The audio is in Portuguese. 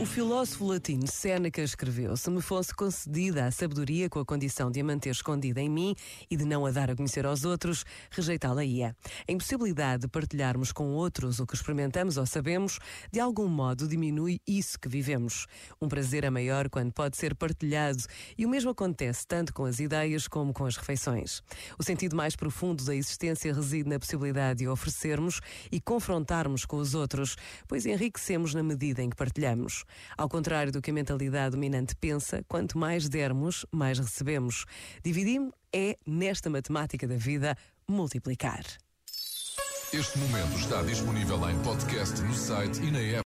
O filósofo latino Séneca escreveu: Se me fosse concedida a sabedoria com a condição de a manter escondida em mim e de não a dar a conhecer aos outros, rejeitá-la-ia. A impossibilidade de partilharmos com outros o que experimentamos ou sabemos, de algum modo diminui isso que vivemos. Um prazer é maior quando pode ser partilhado e o mesmo acontece tanto com as ideias como com as refeições. O sentido mais profundo da existência reside na possibilidade de oferecermos e confrontarmos com os outros, pois enriquecemos na medida em que partilhamos. Ao contrário do que a mentalidade dominante pensa, quanto mais dermos, mais recebemos. Dividir é, nesta matemática da vida, multiplicar. Este momento está disponível em podcast no site e na app.